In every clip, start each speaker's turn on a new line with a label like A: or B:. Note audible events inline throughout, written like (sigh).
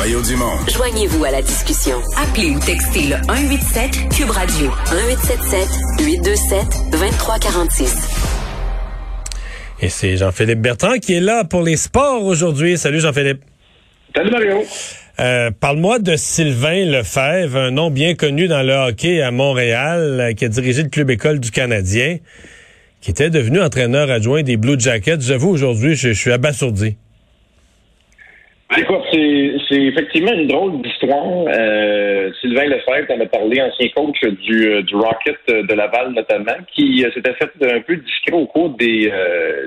A: Mario Dumont.
B: Joignez-vous à la discussion. Appelez ou textez le 187 Cube Radio 1877 827 2346.
C: Et c'est Jean-Philippe Bertrand qui est là pour les sports aujourd'hui. Salut Jean-Philippe.
D: Salut Mario.
C: Euh, Parle-moi de Sylvain Lefebvre, un nom bien connu dans le hockey à Montréal, euh, qui a dirigé le club école du Canadien, qui était devenu entraîneur adjoint des Blue Jackets. J'avoue, aujourd'hui, je, suis abasourdi.
D: Écoute, c'est effectivement une drôle d'histoire. Euh, Sylvain Lefebvre en a parlé, ancien coach du, euh, du Rocket de Laval notamment, qui euh, s'était fait un peu discret au cours des,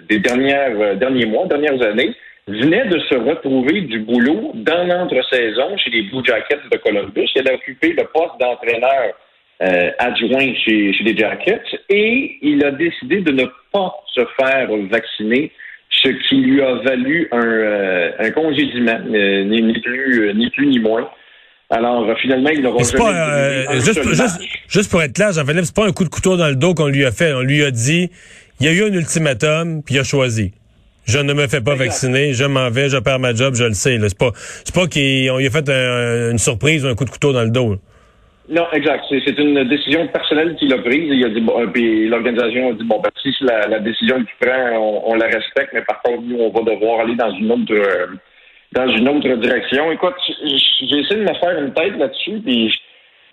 D: des dernières derniers mois, dernières années, venait de se retrouver du boulot dans l'entre-saison chez les Blue Jackets de Columbus. Il avait occupé le poste d'entraîneur adjoint chez, chez les Jackets et il a décidé de ne pas se faire vacciner ce qui lui a valu un, euh, un congédiement, euh, ni, plus, euh, ni plus ni moins. Alors, finalement, il n'aura.
C: Pas, juste, juste, juste, pour être clair, Jean-Philippe, c'est pas un coup de couteau dans le dos qu'on lui a fait. On lui a dit, il y a eu un ultimatum, puis il a choisi. Je ne me fais pas vacciner, je m'en vais, je perds ma job, je le sais. C'est pas, c'est pas qu'il lui a fait une surprise ou un coup de couteau dans le dos.
D: Non, exact. C'est une décision personnelle qu'il a prise. Il a dit bon, puis l'organisation a dit bon, ben, si la, la décision qu'il prend, on, la respecte, mais par contre, nous, on va devoir aller dans une autre euh, dans une autre direction. Écoute, j'ai essayé de me faire une tête là-dessus, puis je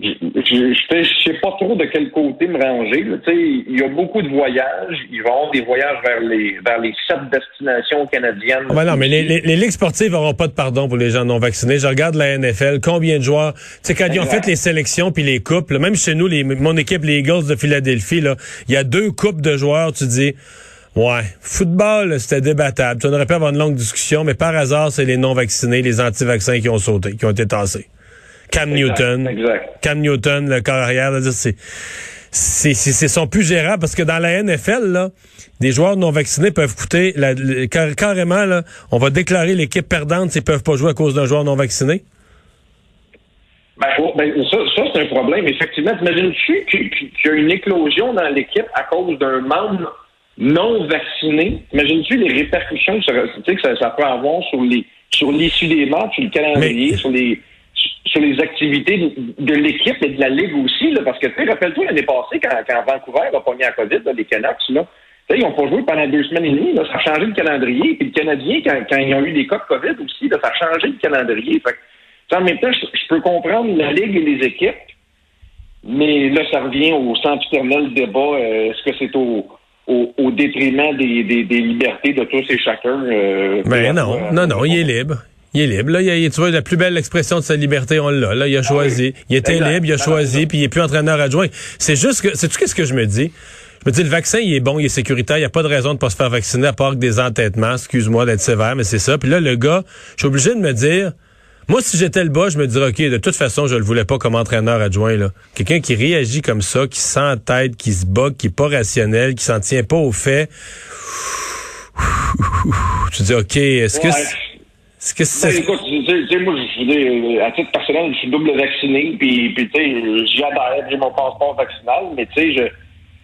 D: ne sais pas trop de quel côté me ranger. Il y a beaucoup de voyages. Il va y avoir des voyages vers les vers les sept destinations canadiennes.
C: Ah ben non, mais les, les, ligues sportives n'auront pas de pardon pour les gens non vaccinés. Je regarde la NFL, combien de joueurs... Tu sais, quand ils ont fait les sélections puis les coupes, même chez nous, les, mon équipe, les Eagles de Philadelphie, il y a deux coupes de joueurs, tu dis... Ouais, football, c'était débattable. Tu aurais pu avoir une longue discussion, mais par hasard, c'est les non-vaccinés, les anti-vaccins qui ont sauté, qui ont été tassés. Cam Newton. Cam Newton, le carrière, c'est c'est c'est sont plus gérables parce que dans la NFL là, des joueurs non vaccinés peuvent coûter la, carrément là, on va déclarer l'équipe perdante s'ils peuvent pas jouer à cause d'un joueur non vacciné.
D: Ben, oh, ben ça, ça c'est un problème. Effectivement, t'imagines-tu qu'il y a une éclosion dans l'équipe à cause d'un membre non vacciné? Imagines-tu les répercussions que ça, ça, peut avoir sur les sur l'issue des matchs, sur le calendrier, sur les sur les activités de, l'équipe et de la Ligue aussi, là, parce que, tu rappelle-toi l'année passée, quand, quand Vancouver a pogné à COVID, les Canucks, là, ils n'ont pas joué pendant deux semaines et demie, là, ça a changé le calendrier. Puis le Canadien, quand, quand ils ont eu des cas de COVID aussi, là, ça a changé le calendrier. Fait en même temps, je, peux comprendre la Ligue et les équipes, mais là, ça revient au centre le débat. Euh, est-ce que c'est au, au, détriment des, des, des, libertés de tous et chacun?
C: Euh, ben non, non, non, il est libre. Il est libre. Là, il, tu vois, la plus belle expression de sa liberté, on l'a. Là, il a ah choisi. Il était libre, il a choisi, puis il est plus entraîneur adjoint. C'est juste que, c'est tout ce que je me dis? Je me dis, le vaccin, il est bon, il est sécuritaire. Il n'y a pas de raison de pas se faire vacciner à part que des entêtements. Excuse-moi d'être sévère, mais c'est ça. Puis là, le gars, je suis obligé de me dire, moi, si j'étais le bas, je me dirais, OK, de toute façon, je le voulais pas comme entraîneur adjoint. là. Quelqu'un qui réagit comme ça, qui sent tête, qui se bat, qui est pas rationnel, qui s'en tient pas aux faits. Tu dis, OK, est-ce que...
D: Ce que c'est... Ben, écoute, tu sais, moi, je, à titre personnel, je suis double vacciné, puis, puis tu sais, j'adhère, j'ai mon passeport vaccinal, mais tu sais, je,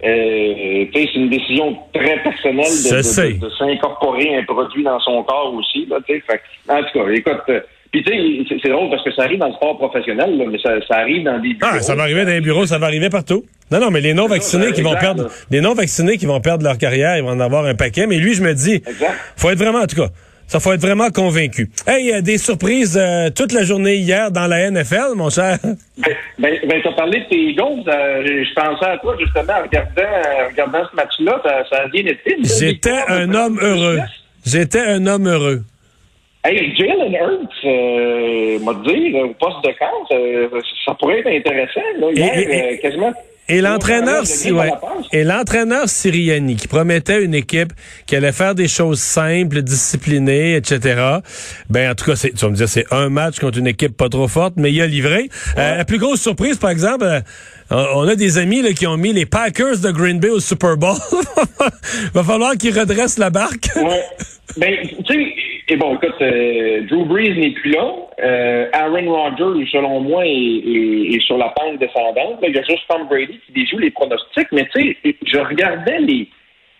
D: euh, c'est une décision très personnelle de, de, s'incorporer un produit dans son corps aussi, là, tu sais. En tout cas, écoute, euh, puis tu sais, c'est drôle parce que ça arrive dans le sport professionnel, là, mais ça, ça, arrive dans des bureaux.
C: Ah, ça va arriver dans les bureaux, ça va arriver partout. Non, non, mais les non-vaccinés qui vont perdre, les non-vaccinés qui vont perdre leur carrière, ils vont en avoir un paquet. Mais lui, je me dis, exact. faut être vraiment, en tout cas, ça faut être vraiment convaincu. Hey, a des surprises euh, toute la journée hier dans la NFL, mon cher.
D: Ben, ben, ben tu as parlé de tes Eagles. Euh, je pensais à toi justement en regardant, euh, regardant ce match-là. Ça, a bien été.
C: J'étais un homme heureux. J'étais un homme heureux.
D: Hey, Jalen Hurts, euh, m'a dit, au poste de camp, ça pourrait être intéressant. Là, hier, quasiment
C: Et l'entraîneur, ouais. et l'entraîneur Siriani qui promettait une équipe qui allait faire des choses simples, disciplinées, etc. Ben en tout cas, c'est, tu vas me dire, c'est un match contre une équipe pas trop forte, mais il a livré. Euh, la plus grosse surprise, par exemple, euh, on a des amis là, qui ont mis les Packers de Green Bay au Super Bowl. (laughs) Va falloir qu'ils redressent la barque.
D: ouais. Ben, tu sais, et bon, écoute, euh, Drew Brees n'est plus là. Euh, Aaron Rodgers, selon moi, est, sur la pente descendante. il y a juste Tom Brady qui déjoue les pronostics. Mais tu sais, je regardais les...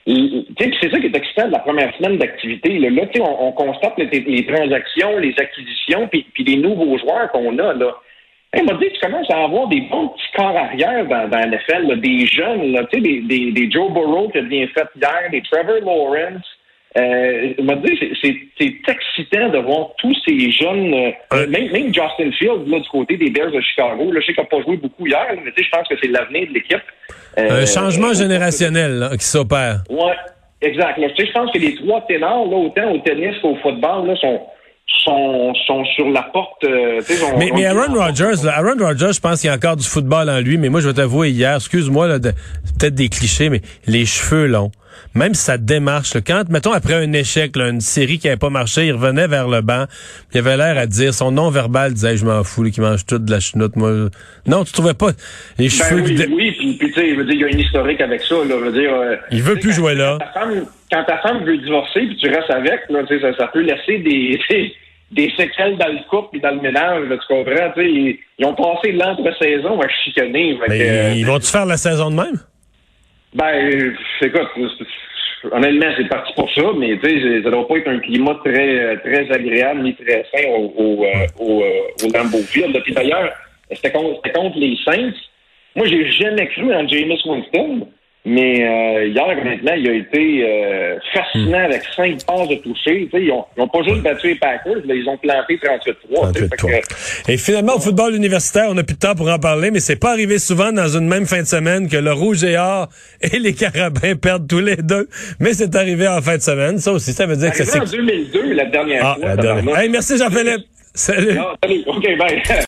D: c'est ça qui est excitant de la première semaine d'activité. Là, là on, on constate les, transactions, les acquisitions, puis, puis les nouveaux joueurs qu'on a. Là. Il m'a dit, tu commences à avoir des bons petits corps arrière dans, dans NFL, des jeunes, là, des, des, des Joe Burrow qui a bien fait hier, des Trevor Lawrence. Euh, c'est excitant de voir tous ces jeunes, euh, même, même, Justin Fields, là, du côté des Bears de Chicago. Là, je sais qu'il n'a pas joué beaucoup hier, mais je pense que c'est l'avenir de l'équipe.
C: Euh, Un changement générationnel qui s'opère.
D: Oui, exact. je pense que les trois ténors, là, autant au tennis qu'au football, là, sont, sont, sont sur la porte. Euh,
C: mais, mais Aaron Rodgers, Aaron Rodgers, je pense qu'il y a encore du football en lui, mais moi, je vais t'avouer hier, excuse-moi, peut-être des clichés, mais les cheveux longs même si ça démarche, quand, mettons, après un échec, une série qui n'avait pas marché, il revenait vers le banc, il avait l'air à dire, son non-verbal disait, je m'en fous, qui mange tout de la chenoute, moi. Non, tu trouvais pas les ben cheveux...
D: oui, oui, puis, tu sais, il veut dire, il y a une historique avec ça, là, veut dire... Euh,
C: il veut plus jouer là.
D: Quand ta, femme, veut divorcer, puis tu restes avec, là, ça, ça peut laisser des... (laughs) des séquelles dans le couple et dans le ménage, tu comprends? Ils, ils, ont passé l'entre-saison à chicaner.
C: Mais ils vont-tu faire la saison de même?
D: Ben, écoute, honnêtement, c'est parti pour ça, mais tu sais, ça doit pas être un climat très très agréable ni très sain au, au, euh, au, euh, au. Puis d'ailleurs, c'était contre, contre, les Saints. Moi, j'ai jamais cru en Jameis Winston. Mais euh, hier, honnêtement, il a été euh, fascinant avec cinq passes de toucher. Ils n'ont pas juste battu les Packers, mais ils ont planté 38-3.
C: Et finalement, au football universitaire, on n'a plus de temps pour en parler, mais c'est pas arrivé souvent dans une même fin de semaine que le Rouge et Or et les Carabins perdent tous les deux. Mais c'est arrivé en fin de semaine. Ça aussi, ça veut dire que c'est...
D: en 2002, la dernière ah, fois.
C: La dernière. Hey, merci Jean-Philippe. Salut.
D: salut. OK, bye.